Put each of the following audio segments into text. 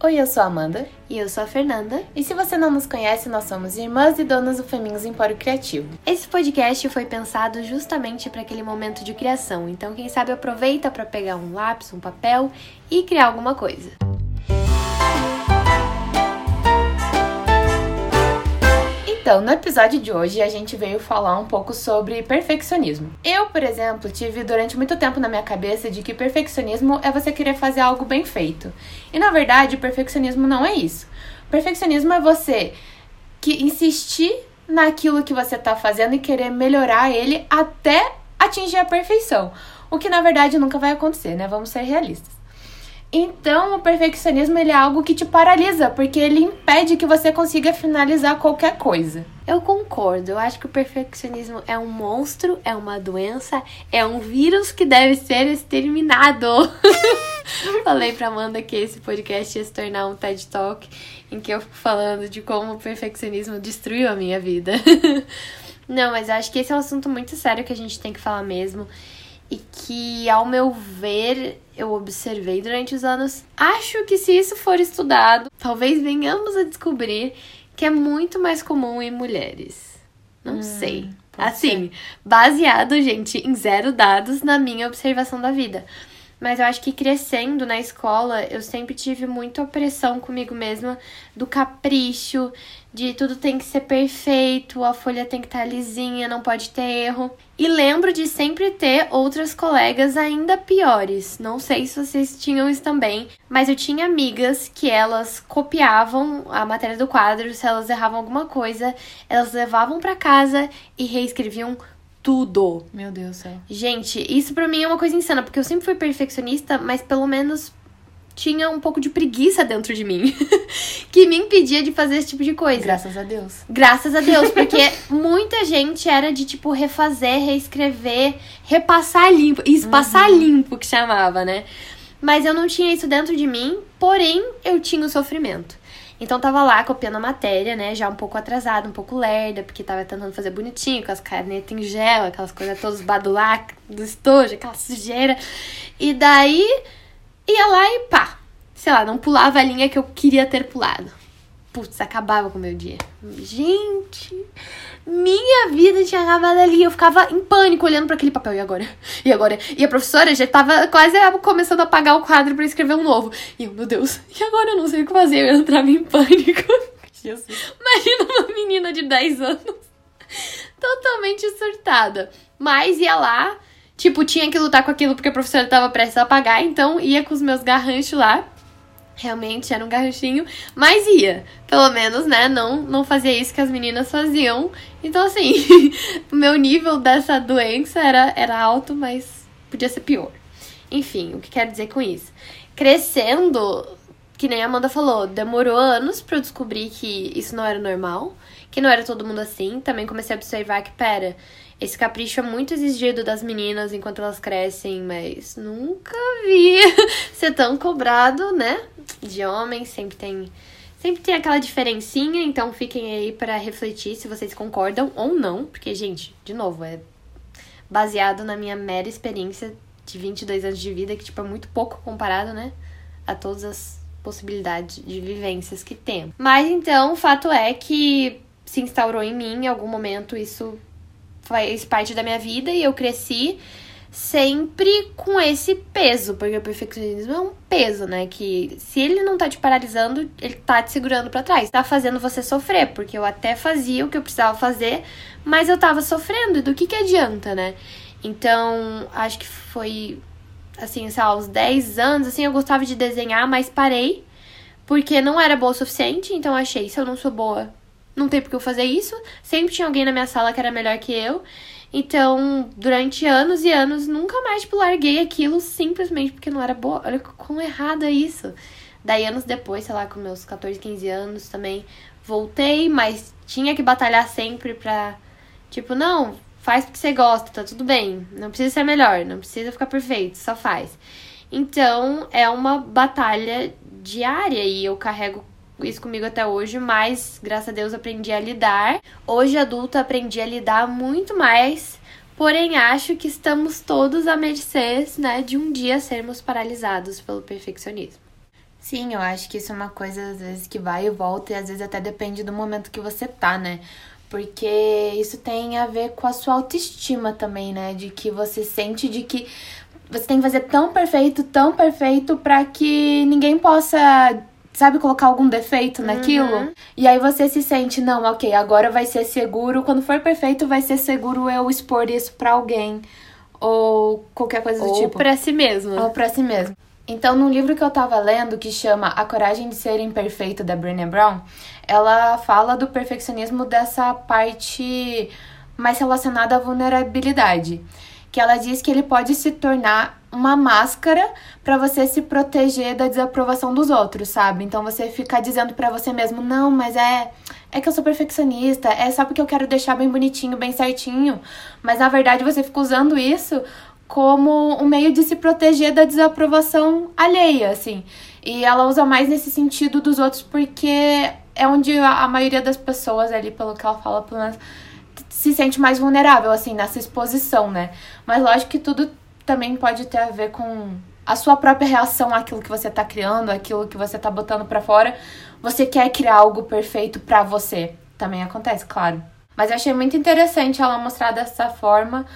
Oi, eu sou a Amanda. E eu sou a Fernanda. E se você não nos conhece, nós somos irmãs e donas do Femingos Empório Criativo. Esse podcast foi pensado justamente para aquele momento de criação, então quem sabe aproveita para pegar um lápis, um papel e criar alguma coisa. Então, no episódio de hoje, a gente veio falar um pouco sobre perfeccionismo. Eu, por exemplo, tive durante muito tempo na minha cabeça de que perfeccionismo é você querer fazer algo bem feito. E na verdade, perfeccionismo não é isso. Perfeccionismo é você que insistir naquilo que você está fazendo e querer melhorar ele até atingir a perfeição. O que na verdade nunca vai acontecer, né? Vamos ser realistas. Então, o perfeccionismo ele é algo que te paralisa, porque ele impede que você consiga finalizar qualquer coisa. Eu concordo. Eu acho que o perfeccionismo é um monstro, é uma doença, é um vírus que deve ser exterminado. Falei pra Amanda que esse podcast ia se tornar um TED Talk em que eu fico falando de como o perfeccionismo destruiu a minha vida. Não, mas acho que esse é um assunto muito sério que a gente tem que falar mesmo e que, ao meu ver, eu observei durante os anos. Acho que se isso for estudado, talvez venhamos a descobrir que é muito mais comum em mulheres. Não hum, sei. Assim, ser. baseado, gente, em zero dados na minha observação da vida. Mas eu acho que crescendo na escola, eu sempre tive muita opressão comigo mesma do capricho, de tudo tem que ser perfeito, a folha tem que estar tá lisinha, não pode ter erro. E lembro de sempre ter outras colegas ainda piores. Não sei se vocês tinham isso também, mas eu tinha amigas que elas copiavam a matéria do quadro, se elas erravam alguma coisa, elas levavam para casa e reescreviam tudo. Meu Deus do céu. Gente, isso pra mim é uma coisa insana, porque eu sempre fui perfeccionista, mas pelo menos tinha um pouco de preguiça dentro de mim que me impedia de fazer esse tipo de coisa. Graças a Deus. Graças a Deus, porque muita gente era de tipo refazer, reescrever, repassar limpo, isso uhum. passar limpo que chamava, né? Mas eu não tinha isso dentro de mim, porém eu tinha o sofrimento. Então tava lá copiando a matéria, né? Já um pouco atrasada, um pouco lerda, porque tava tentando fazer bonitinho, com as canetas em gel, aquelas coisas todas badulac do estojo, aquela sujeira. E daí ia lá e pá. Sei lá, não pulava a linha que eu queria ter pulado. Putz, acabava com o meu dia. Gente, minha vida tinha acabado ali. Eu ficava em pânico olhando para aquele papel. E agora? E agora? E a professora já tava quase começando a apagar o quadro para escrever um novo. E eu, meu Deus, e agora eu não sei o que fazer. Eu entrava em pânico. Jesus. Imagina uma menina de 10 anos totalmente surtada. Mas ia lá, tipo, tinha que lutar com aquilo porque a professora tava prestes a apagar, então ia com os meus garranchos lá Realmente era um garranchinho, mas ia. Pelo menos, né? Não, não fazia isso que as meninas faziam. Então, assim, o meu nível dessa doença era, era alto, mas podia ser pior. Enfim, o que quero dizer com isso? Crescendo, que nem a Amanda falou, demorou anos para eu descobrir que isso não era normal, que não era todo mundo assim. Também comecei a observar que, pera, esse capricho é muito exigido das meninas enquanto elas crescem, mas nunca vi ser tão cobrado, né? De homens, sempre tem sempre tem aquela diferencinha, então fiquem aí para refletir se vocês concordam ou não, porque gente, de novo, é baseado na minha mera experiência de 22 anos de vida, que tipo é muito pouco comparado, né, a todas as possibilidades de vivências que tem. Mas então, o fato é que se instaurou em mim em algum momento isso faz parte da minha vida e eu cresci sempre com esse peso, porque o perfeccionismo é um peso, né? Que se ele não tá te paralisando, ele tá te segurando para trás, tá fazendo você sofrer, porque eu até fazia o que eu precisava fazer, mas eu tava sofrendo, e do que que adianta, né? Então, acho que foi assim, sei lá, aos 10 anos, assim, eu gostava de desenhar, mas parei, porque não era boa o suficiente, então achei, se eu não sou boa não tem porque eu fazer isso. Sempre tinha alguém na minha sala que era melhor que eu. Então, durante anos e anos, nunca mais, tipo, larguei aquilo simplesmente porque não era boa. Olha como errado é isso. Daí, anos depois, sei lá, com meus 14, 15 anos também, voltei, mas tinha que batalhar sempre pra, tipo, não, faz porque você gosta, tá tudo bem. Não precisa ser melhor, não precisa ficar perfeito, só faz. Então, é uma batalha diária e eu carrego isso comigo até hoje, mas graças a Deus aprendi a lidar. Hoje adulta aprendi a lidar muito mais, porém acho que estamos todos à mercê, né, de um dia sermos paralisados pelo perfeccionismo. Sim, eu acho que isso é uma coisa, às vezes, que vai e volta, e às vezes até depende do momento que você tá, né? Porque isso tem a ver com a sua autoestima também, né? De que você sente de que você tem que fazer tão perfeito, tão perfeito, para que ninguém possa sabe, colocar algum defeito naquilo. Uhum. E aí você se sente, não, ok, agora vai ser seguro. Quando for perfeito, vai ser seguro eu expor isso pra alguém. Ou qualquer coisa do Ou tipo. Ou pra si mesmo. Ou pra si mesmo. Então, no livro que eu tava lendo, que chama A Coragem de Ser Imperfeito, da Brené Brown, ela fala do perfeccionismo dessa parte mais relacionada à vulnerabilidade. Que ela diz que ele pode se tornar uma máscara para você se proteger da desaprovação dos outros, sabe? Então você fica dizendo para você mesmo, não, mas é é que eu sou perfeccionista, é só porque eu quero deixar bem bonitinho, bem certinho. Mas na verdade você fica usando isso como um meio de se proteger da desaprovação alheia, assim. E ela usa mais nesse sentido dos outros porque é onde a, maioria das pessoas ali, pelo que ela fala, pelo menos, se sente mais vulnerável, assim, nessa exposição, né? Mas lógico que tudo também pode ter a ver com a sua própria reação àquilo que você tá criando, aquilo que você tá botando para fora. Você quer criar algo perfeito para você. Também acontece, claro. Mas eu achei muito interessante ela mostrar dessa forma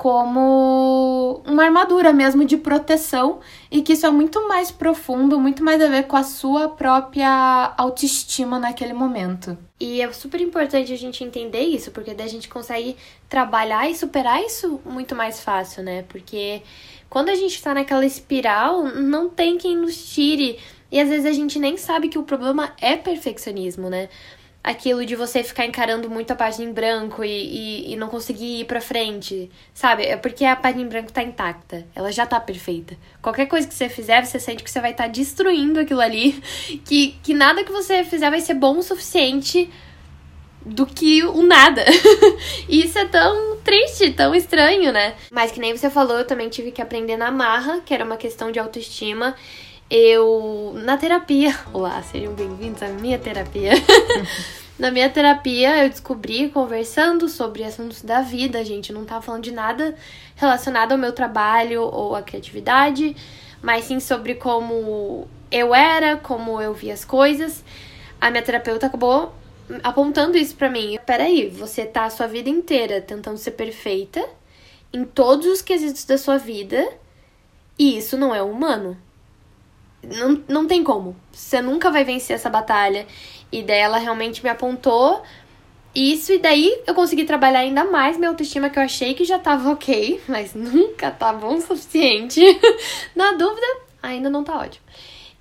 como uma armadura mesmo de proteção e que isso é muito mais profundo, muito mais a ver com a sua própria autoestima naquele momento. E é super importante a gente entender isso, porque daí a gente consegue trabalhar e superar isso muito mais fácil, né? Porque quando a gente tá naquela espiral, não tem quem nos tire. E às vezes a gente nem sabe que o problema é perfeccionismo, né? Aquilo de você ficar encarando muito a página em branco e, e, e, não conseguir ir pra frente, sabe? É porque a página em branco tá intacta, ela já tá perfeita. Qualquer coisa que você fizer, você sente que você vai estar tá destruindo aquilo ali, que, que nada que você fizer vai ser bom o suficiente do que o nada. e isso é tão triste, tão estranho, né? Mas que nem você falou, eu também tive que aprender na marra, que era uma questão de autoestima eu na terapia, olá, sejam bem-vindos à minha terapia. na minha terapia eu descobri conversando sobre assuntos da vida, gente, não tava falando de nada relacionado ao meu trabalho ou à criatividade, mas sim sobre como eu era, como eu via as coisas. A minha terapeuta acabou apontando isso para mim. Peraí, você tá a sua vida inteira tentando ser perfeita em todos os quesitos da sua vida e isso não é humano não, não tem como. Você nunca vai vencer essa batalha. E daí ela realmente me apontou isso, e daí eu consegui trabalhar ainda mais minha autoestima, que eu achei que já tava ok, mas nunca tá bom o suficiente. Na dúvida, ainda não tá ótimo.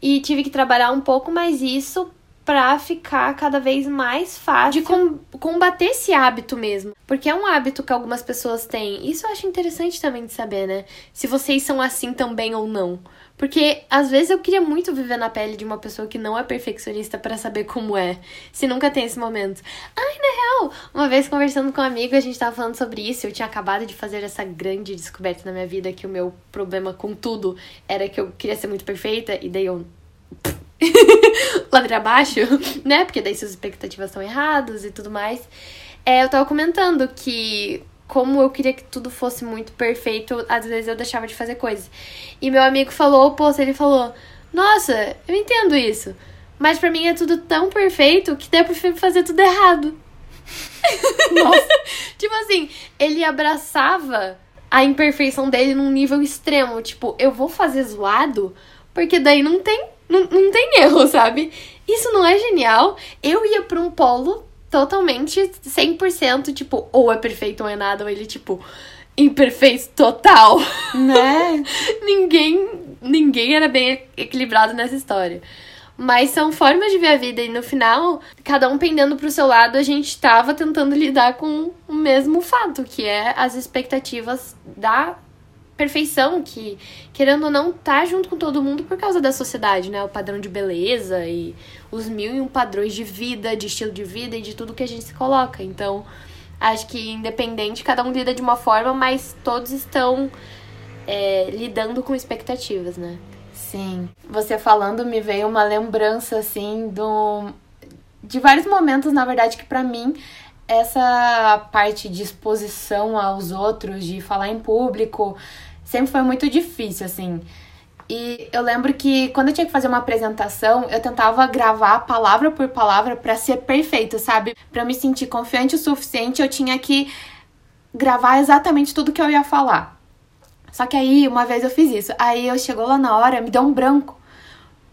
E tive que trabalhar um pouco mais isso pra ficar cada vez mais fácil de com combater esse hábito mesmo. Porque é um hábito que algumas pessoas têm. Isso eu acho interessante também de saber, né? Se vocês são assim também ou não. Porque às vezes eu queria muito viver na pele de uma pessoa que não é perfeccionista para saber como é, se nunca tem esse momento. Ai, na real, uma vez conversando com um amigo, a gente tava falando sobre isso, eu tinha acabado de fazer essa grande descoberta na minha vida que o meu problema com tudo era que eu queria ser muito perfeita e daí eu ladeira abaixo, né? Porque daí suas expectativas estão erradas e tudo mais. É, eu tava comentando que como eu queria que tudo fosse muito perfeito, às vezes eu deixava de fazer coisas. E meu amigo falou, pô, ele falou: "Nossa, eu entendo isso, mas para mim é tudo tão perfeito que daí eu prefiro fazer tudo errado". Nossa. tipo assim, ele abraçava a imperfeição dele num nível extremo, tipo, eu vou fazer zoado, porque daí não tem não, não tem erro, sabe? Isso não é genial. Eu ia pra um polo totalmente 100%, tipo, ou é perfeito ou é nada, ou ele, tipo, imperfeito total. Né? ninguém, ninguém era bem equilibrado nessa história. Mas são formas de ver a vida e no final, cada um pendendo pro seu lado, a gente tava tentando lidar com o mesmo fato, que é as expectativas da perfeição que, querendo ou não, tá junto com todo mundo por causa da sociedade, né? O padrão de beleza e os mil e um padrões de vida, de estilo de vida e de tudo que a gente se coloca. Então, acho que independente, cada um lida de uma forma, mas todos estão é, lidando com expectativas, né? Sim. Você falando me veio uma lembrança, assim, do... de vários momentos, na verdade, que para mim essa parte de exposição aos outros, de falar em público, sempre foi muito difícil, assim. E eu lembro que quando eu tinha que fazer uma apresentação, eu tentava gravar palavra por palavra para ser perfeito, sabe? Para me sentir confiante o suficiente, eu tinha que gravar exatamente tudo que eu ia falar. Só que aí, uma vez eu fiz isso. Aí eu chegou lá na hora, me deu um branco.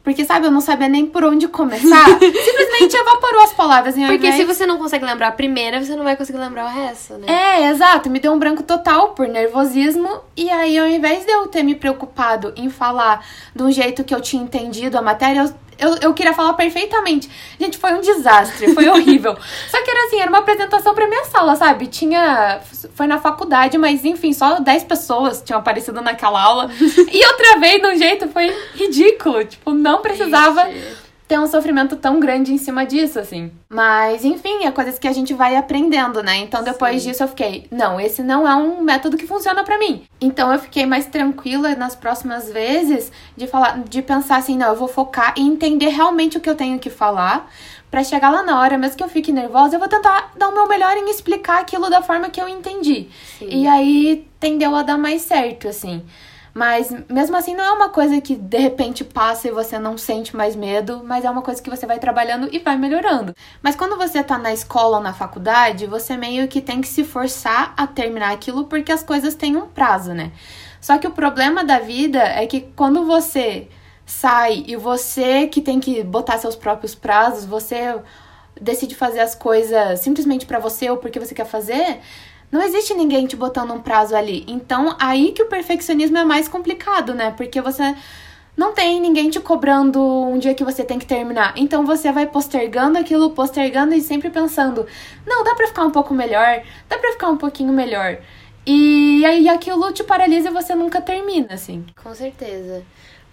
Porque, sabe, eu não sabia nem por onde começar. Simplesmente evaporou as palavras. Em Porque se você não consegue lembrar a primeira, você não vai conseguir lembrar o resto, né? É, exato. Me deu um branco total por nervosismo. E aí, ao invés de eu ter me preocupado em falar de um jeito que eu tinha entendido a matéria, eu eu, eu queria falar perfeitamente. Gente, foi um desastre, foi horrível. Só que era assim, era uma apresentação pra minha sala, sabe? Tinha. Foi na faculdade, mas enfim, só 10 pessoas tinham aparecido naquela aula. e eu travei de um jeito, foi ridículo. Tipo, não precisava. Ixi ter um sofrimento tão grande em cima disso, assim. Mas, enfim, é coisas que a gente vai aprendendo, né? Então, depois Sim. disso, eu fiquei, não, esse não é um método que funciona para mim. Então, eu fiquei mais tranquila nas próximas vezes de falar, de pensar assim, não, eu vou focar e entender realmente o que eu tenho que falar. para chegar lá na hora, mesmo que eu fique nervosa, eu vou tentar dar o meu melhor em explicar aquilo da forma que eu entendi. Sim. E aí tendeu a dar mais certo, assim. Mas mesmo assim não é uma coisa que de repente passa e você não sente mais medo, mas é uma coisa que você vai trabalhando e vai melhorando. Mas quando você tá na escola ou na faculdade, você meio que tem que se forçar a terminar aquilo porque as coisas têm um prazo, né? Só que o problema da vida é que quando você sai e você que tem que botar seus próprios prazos, você decide fazer as coisas simplesmente para você ou porque você quer fazer, não existe ninguém te botando um prazo ali. Então, aí que o perfeccionismo é mais complicado, né? Porque você não tem ninguém te cobrando um dia que você tem que terminar. Então você vai postergando aquilo, postergando e sempre pensando: não, dá pra ficar um pouco melhor, dá pra ficar um pouquinho melhor. E aí aquilo te paralisa e você nunca termina, assim. Com certeza.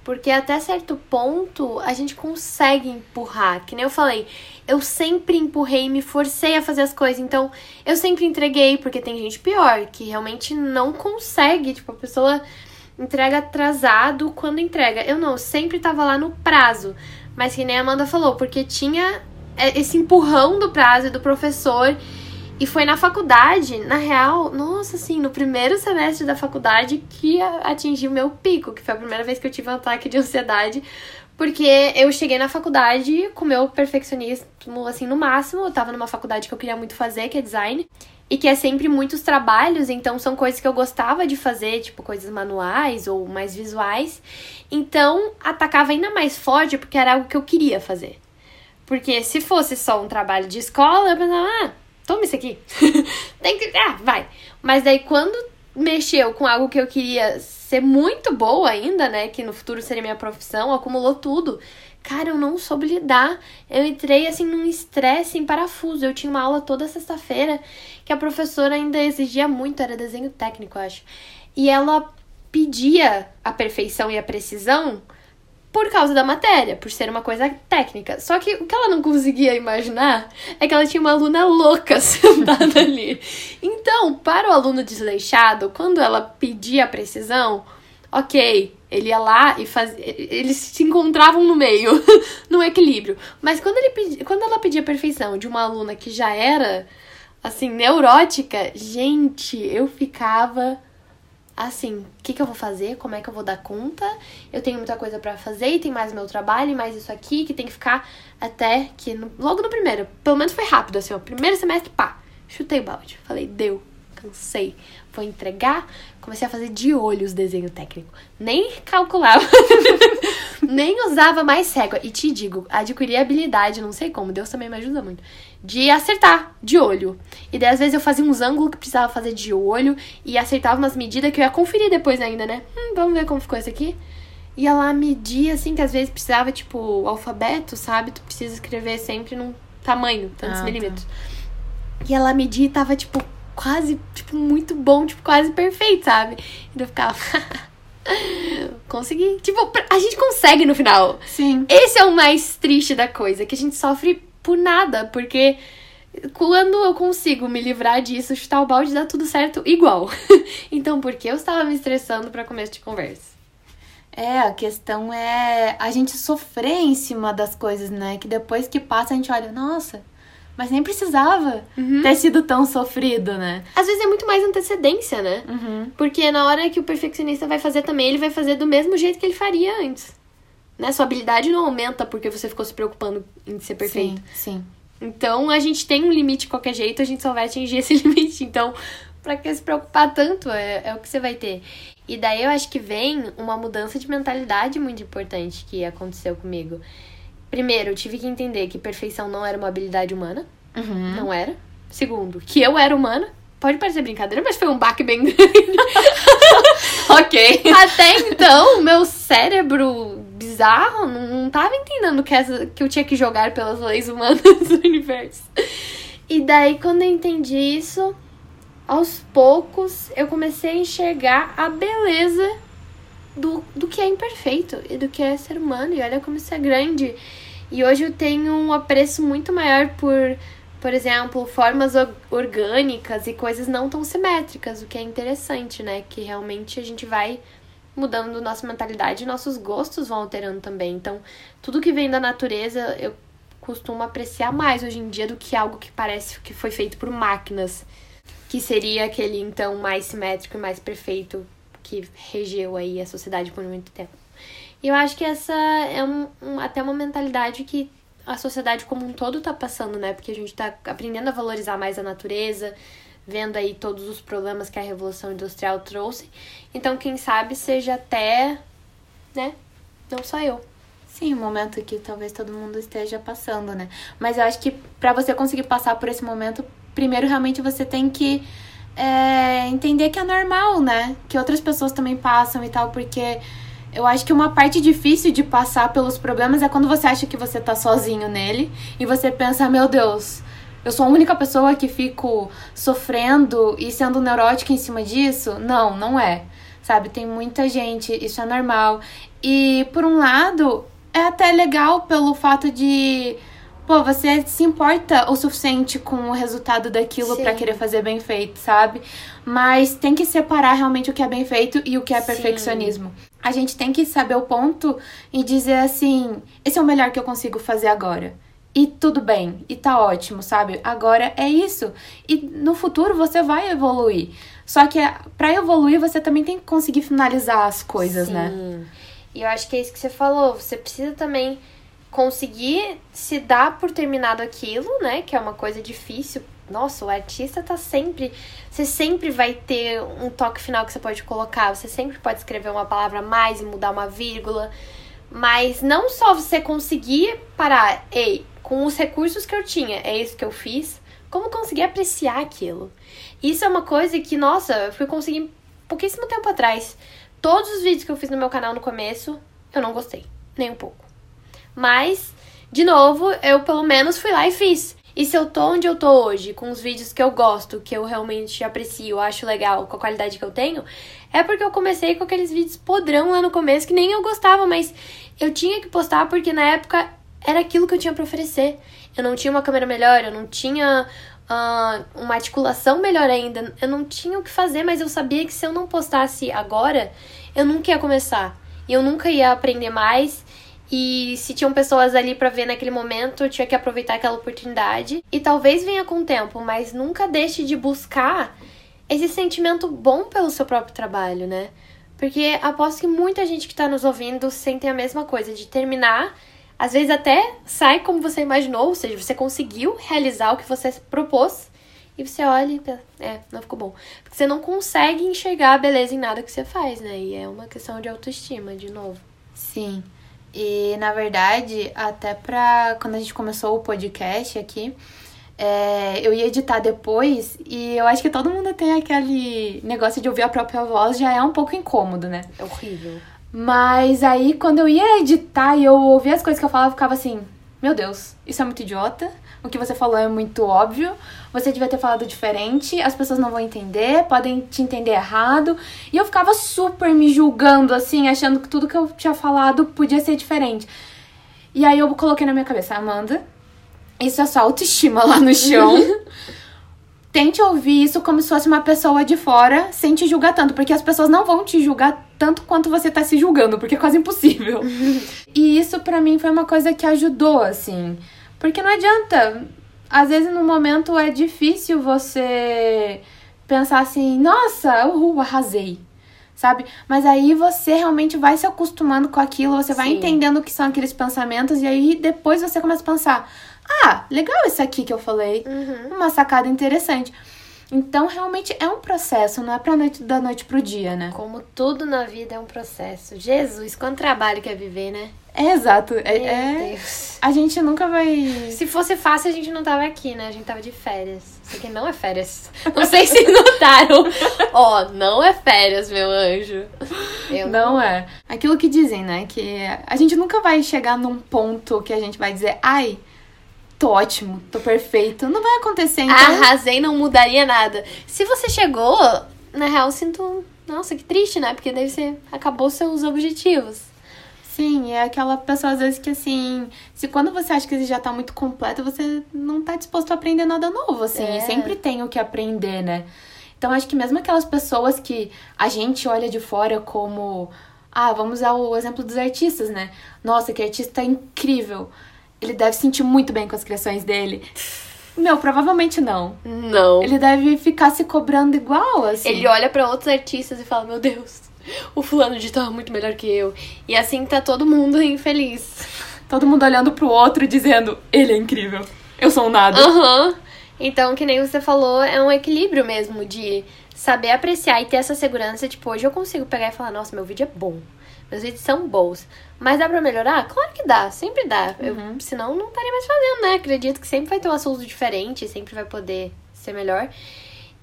Porque até certo ponto a gente consegue empurrar. Que nem eu falei, eu sempre empurrei e me forcei a fazer as coisas. Então, eu sempre entreguei, porque tem gente pior, que realmente não consegue. Tipo, a pessoa entrega atrasado quando entrega. Eu não, eu sempre tava lá no prazo. Mas que nem a Amanda falou, porque tinha é, esse empurrão do prazo e do professor. E foi na faculdade, na real, nossa, assim, no primeiro semestre da faculdade que atingi o meu pico, que foi a primeira vez que eu tive um ataque de ansiedade, porque eu cheguei na faculdade com meu perfeccionismo, assim, no máximo. Eu tava numa faculdade que eu queria muito fazer, que é design. E que é sempre muitos trabalhos, então são coisas que eu gostava de fazer, tipo coisas manuais ou mais visuais. Então, atacava ainda mais forte porque era algo que eu queria fazer. Porque se fosse só um trabalho de escola, eu pensava, ah, toma isso aqui. Tem que. Ah, vai. Mas daí quando mexeu com algo que eu queria ser muito boa ainda, né? Que no futuro seria minha profissão, acumulou tudo. Cara, eu não soube lidar. Eu entrei assim num estresse em parafuso. Eu tinha uma aula toda sexta-feira que a professora ainda exigia muito, era desenho técnico, eu acho. E ela pedia a perfeição e a precisão por causa da matéria, por ser uma coisa técnica. Só que o que ela não conseguia imaginar é que ela tinha uma aluna louca sentada ali. Então, para o aluno desleixado, quando ela pedia a precisão, ok, ele ia lá e fazia. Eles se encontravam no meio, no equilíbrio. Mas quando, ele pedi, quando ela pedia perfeição de uma aluna que já era, assim, neurótica, gente, eu ficava assim, o que, que eu vou fazer, como é que eu vou dar conta, eu tenho muita coisa para fazer e tem mais meu trabalho e mais isso aqui, que tem que ficar até que no, logo no primeiro, pelo menos foi rápido, assim, ó, primeiro semestre, pá, chutei o balde, falei, deu, cansei, vou entregar, comecei a fazer de olho os desenhos técnicos, nem calculava, nem usava mais régua, e te digo, adquiri habilidade, não sei como, Deus também me ajuda muito, de acertar de olho. E daí, às vezes, eu fazia uns ângulos que precisava fazer de olho e acertava umas medidas que eu ia conferir depois ainda, né? Hum, vamos ver como ficou isso aqui. Ia lá medir, assim, que às vezes precisava, tipo, o alfabeto, sabe? Tu precisa escrever sempre num tamanho, tantos ah, tá. milímetros. Tá. E ela media e tava, tipo, quase, tipo, muito bom, tipo, quase perfeito, sabe? E eu ficava. Consegui. Tipo, a gente consegue no final. Sim. Esse é o mais triste da coisa, que a gente sofre por nada, porque quando eu consigo me livrar disso, chutar o balde, dá tudo certo igual. então, por que eu estava me estressando para começo de conversa? É, a questão é a gente sofrer em cima das coisas, né? Que depois que passa a gente olha, nossa, Mas nem precisava ter sido tão sofrido, né? Às vezes é muito mais antecedência, né? Uhum. Porque na hora que o perfeccionista vai fazer também, ele vai fazer do mesmo jeito que ele faria antes. Né? Sua habilidade não aumenta porque você ficou se preocupando em ser perfeito. Sim, sim. Então a gente tem um limite de qualquer jeito, a gente só vai atingir esse limite. Então, pra que se preocupar tanto? É, é o que você vai ter. E daí eu acho que vem uma mudança de mentalidade muito importante que aconteceu comigo. Primeiro, eu tive que entender que perfeição não era uma habilidade humana. Uhum. Não era. Segundo, que eu era humana. Pode parecer brincadeira, mas foi um baque bem grande. ok. Até então, meu cérebro bizarro não, não tava entendendo que, essa, que eu tinha que jogar pelas leis humanas do universo. E daí, quando eu entendi isso, aos poucos eu comecei a enxergar a beleza do, do que é imperfeito e do que é ser humano. E olha como isso é grande. E hoje eu tenho um apreço muito maior por, por exemplo, formas or- orgânicas e coisas não tão simétricas, o que é interessante, né? Que realmente a gente vai mudando nossa mentalidade e nossos gostos vão alterando também. Então, tudo que vem da natureza eu costumo apreciar mais hoje em dia do que algo que parece que foi feito por máquinas, que seria aquele então mais simétrico e mais perfeito que regeu aí a sociedade por muito tempo. Eu acho que essa é um, um- até uma mentalidade que a sociedade como um todo tá passando, né? Porque a gente tá aprendendo a valorizar mais a natureza, vendo aí todos os problemas que a Revolução Industrial trouxe. Então, quem sabe seja até, né? Não só eu. Sim, um momento que talvez todo mundo esteja passando, né? Mas eu acho que pra você conseguir passar por esse momento, primeiro realmente você tem que é, entender que é normal, né? Que outras pessoas também passam e tal, porque eu acho que uma parte difícil de passar pelos problemas é quando você acha que você tá sozinho nele e você pensa, meu Deus, eu sou a única pessoa que fico sofrendo e sendo neurótica em cima disso? Não, não é. Sabe, tem muita gente, isso é normal. E por um lado, é até legal pelo fato de, pô, você se importa o suficiente com o resultado daquilo pra querer fazer bem feito, sabe? Mas tem que separar realmente o que é bem feito e o que é Sim. perfeccionismo. A gente tem que saber o ponto e dizer assim: esse é o melhor que eu consigo fazer agora. E tudo bem, e tá ótimo, sabe? Agora é isso. E no futuro você vai evoluir. Só que é, pra evoluir você também tem que conseguir finalizar as coisas, né? Sim. E eu acho que é isso que você falou. Você precisa também conseguir se dar por terminado aquilo, né? Que é uma coisa difícil. Nossa, o artista tá sempre. Você sempre vai ter um toque final que você pode colocar. Você sempre pode escrever uma palavra a mais e mudar uma vírgula. Mas não só você conseguir parar, ei, com os recursos que eu tinha, é isso que eu fiz. Como conseguir apreciar aquilo? Isso é uma coisa que, nossa, eu fui conseguir pouquíssimo tempo atrás. Todos os vídeos que eu fiz no meu canal no começo, eu não gostei, nem um pouco. Mas, de novo, eu pelo menos fui lá e fiz. E se eu tô onde eu tô hoje, com os vídeos que eu gosto, que eu realmente aprecio, acho legal, com a qualidade que eu tenho, é porque eu comecei com aqueles vídeos podrão lá no começo que nem eu gostava, mas eu tinha que postar porque na época era aquilo que eu tinha pra oferecer. Eu não tinha uma câmera melhor, eu não tinha ah, uma articulação melhor ainda, eu não tinha o que fazer, mas eu sabia que se eu não postasse agora, eu nunca ia começar. E eu nunca ia aprender mais. E se tinham pessoas ali pra ver naquele momento, tinha que aproveitar aquela oportunidade. E talvez venha com o tempo, mas nunca deixe de buscar esse sentimento bom pelo seu próprio trabalho, né? Porque aposto que muita gente que tá nos ouvindo sentem a mesma coisa, de terminar, às vezes até sai como você imaginou, ou seja, você conseguiu realizar o que você propôs, e você olha e pensa, é, não ficou bom. Porque você não consegue enxergar a beleza em nada que você faz, né? E é uma questão de autoestima, de novo. Sim. E na verdade, até pra quando a gente começou o podcast aqui, é, eu ia editar depois e eu acho que todo mundo tem aquele negócio de ouvir a própria voz, já é um pouco incômodo, né? É horrível. Mas aí quando eu ia editar e eu ouvia as coisas que eu falava, eu ficava assim: Meu Deus, isso é muito idiota. O que você falou é muito óbvio. Você devia ter falado diferente. As pessoas não vão entender, podem te entender errado. E eu ficava super me julgando, assim, achando que tudo que eu tinha falado podia ser diferente. E aí eu coloquei na minha cabeça, Amanda, isso é só autoestima lá no chão. Tente ouvir isso como se fosse uma pessoa de fora, sem te julgar tanto, porque as pessoas não vão te julgar tanto quanto você tá se julgando, porque é quase impossível. e isso pra mim foi uma coisa que ajudou, assim. Porque não adianta. às vezes no momento é difícil você pensar assim, nossa, uhul, arrasei. Sabe? Mas aí você realmente vai se acostumando com aquilo, você vai Sim. entendendo o que são aqueles pensamentos, e aí depois você começa a pensar: ah, legal isso aqui que eu falei. Uhum. Uma sacada interessante. Então, realmente é um processo, não é pra noite, da noite pro dia, né? Como tudo na vida é um processo. Jesus, quanto trabalho que é viver, né? É exato. É, Meu é- Deus. a gente nunca vai. Se fosse fácil, a gente não tava aqui, né? A gente tava de férias. Isso aqui não é férias. Não sei se notaram. Ó, não é férias, meu anjo. Eu Não é. Aquilo que dizem, né? Que a gente nunca vai chegar num ponto que a gente vai dizer, ai, tô ótimo, tô perfeito. Não vai acontecer, então. Arrasei, não mudaria nada. Se você chegou, na real, eu sinto. Nossa, que triste, né? Porque daí você acabou seus objetivos. Sim, é aquela pessoa às vezes que assim, se quando você acha que você já tá muito completo, você não tá disposto a aprender nada novo, assim, É. sempre tem o que aprender, né? Então acho que mesmo aquelas pessoas que a gente olha de fora como, ah, vamos usar o exemplo dos artistas, né? Nossa, que artista incrível. Ele deve sentir muito bem com as criações dele. Meu, provavelmente não. Não. Ele deve ficar se cobrando igual, assim. Ele olha pra outros artistas e fala: Meu Deus, o fulano de tal é muito melhor que eu. E assim tá todo mundo infeliz. Todo mundo olhando pro outro e dizendo, ele é incrível. Eu sou um nada. Aham. Então, que nem você falou, é um equilíbrio mesmo de saber apreciar e ter essa segurança. Tipo, hoje eu consigo pegar e falar: Nossa, meu vídeo é bom. Meus vídeos são bons. Mas dá pra melhorar? Claro que dá, sempre dá. Eu, senão não estaria mais fazendo, né? Acredito que sempre vai ter um assunto diferente, sempre vai poder ser melhor.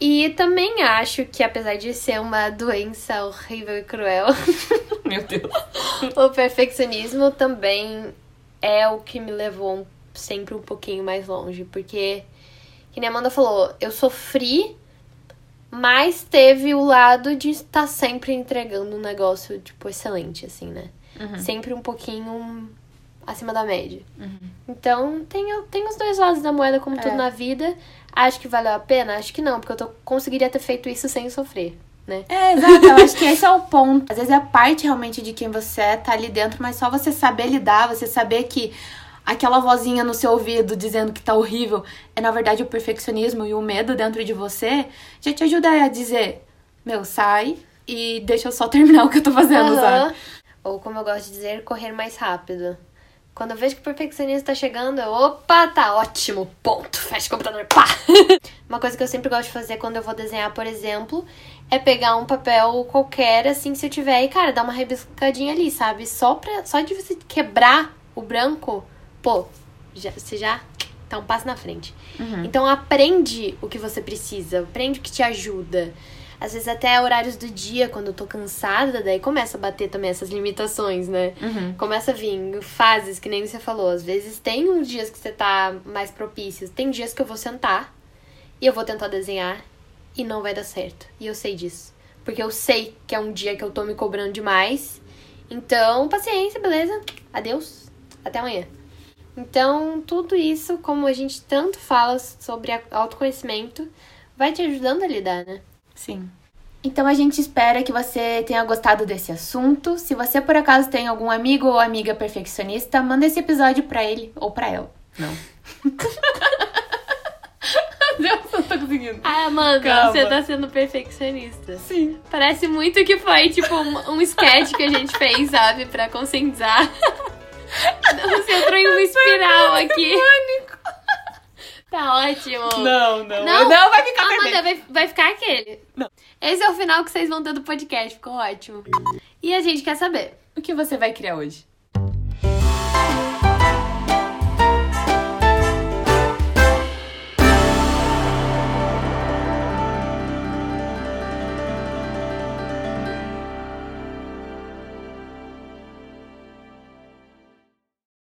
E também acho que, apesar de ser uma doença horrível e cruel, Meu Deus. o perfeccionismo também é o que me levou sempre um pouquinho mais longe. Porque, que nem a Amanda falou, eu sofri, mas teve o lado de estar sempre entregando um negócio, tipo, excelente, assim, né? Sempre um pouquinho acima da média. Então, tem, tem os dois lados da moeda, como É. tudo na vida. Acho que valeu a pena? Acho que não, porque eu tô, conseguiria ter feito isso sem sofrer, né? É, exato. Eu acho que esse é o ponto. Às vezes é parte realmente de quem você é, tá ali dentro, mas só você saber lidar, você saber que aquela vozinha no seu ouvido dizendo que tá horrível é na verdade o perfeccionismo e o medo dentro de você, já te ajuda a dizer, meu, sai e deixa eu só terminar o que eu tô fazendo, Aham. sabe? Ou como eu gosto de dizer, correr mais rápido. Quando eu vejo que o perfeccionismo tá chegando, eu, opa, tá ótimo, ponto, fecha o computador, pá! Uma coisa que eu sempre gosto de fazer quando eu vou desenhar, por exemplo, é pegar um papel qualquer, assim, se eu tiver, e, cara, dar uma rebiscadinha ali, sabe? Só, pra, só de você quebrar o branco, pô, já, você já tá um passo na frente. Então aprende o que você precisa, aprende o que te ajuda. Às vezes até horários do dia, quando eu tô cansada, daí começa a bater também essas limitações, né? Começa a vir fases, que nem você falou. Às vezes tem uns dias que você tá mais propício. Tem dias que eu vou sentar e eu vou tentar desenhar e não vai dar certo. E eu sei disso. Porque eu sei que é um dia que eu tô me cobrando demais. Então, paciência, beleza? Adeus. Até amanhã. Então, tudo isso, como a gente tanto fala sobre autoconhecimento, vai te ajudando a lidar, né? Sim. Então a gente espera que você tenha gostado desse assunto. Se você por acaso tem algum amigo ou amiga perfeccionista, manda esse episódio pra ele ou pra ela. Não. Deus, eu não tô conseguindo. Ah, Amanda, Calma. você tá sendo perfeccionista. Sim. Parece muito que foi, tipo, um, um sketch que a gente fez, sabe? Pra conscientizar. Você entrou em uma espiral aqui. Tá ótimo. Não, não. Não, Não, vai ficar Amanda, perfeito. vai, vai ficar aquele. Não. Esse é o final que vocês vão ter do podcast. Ficou ótimo. E a gente quer saber. O que você vai criar hoje?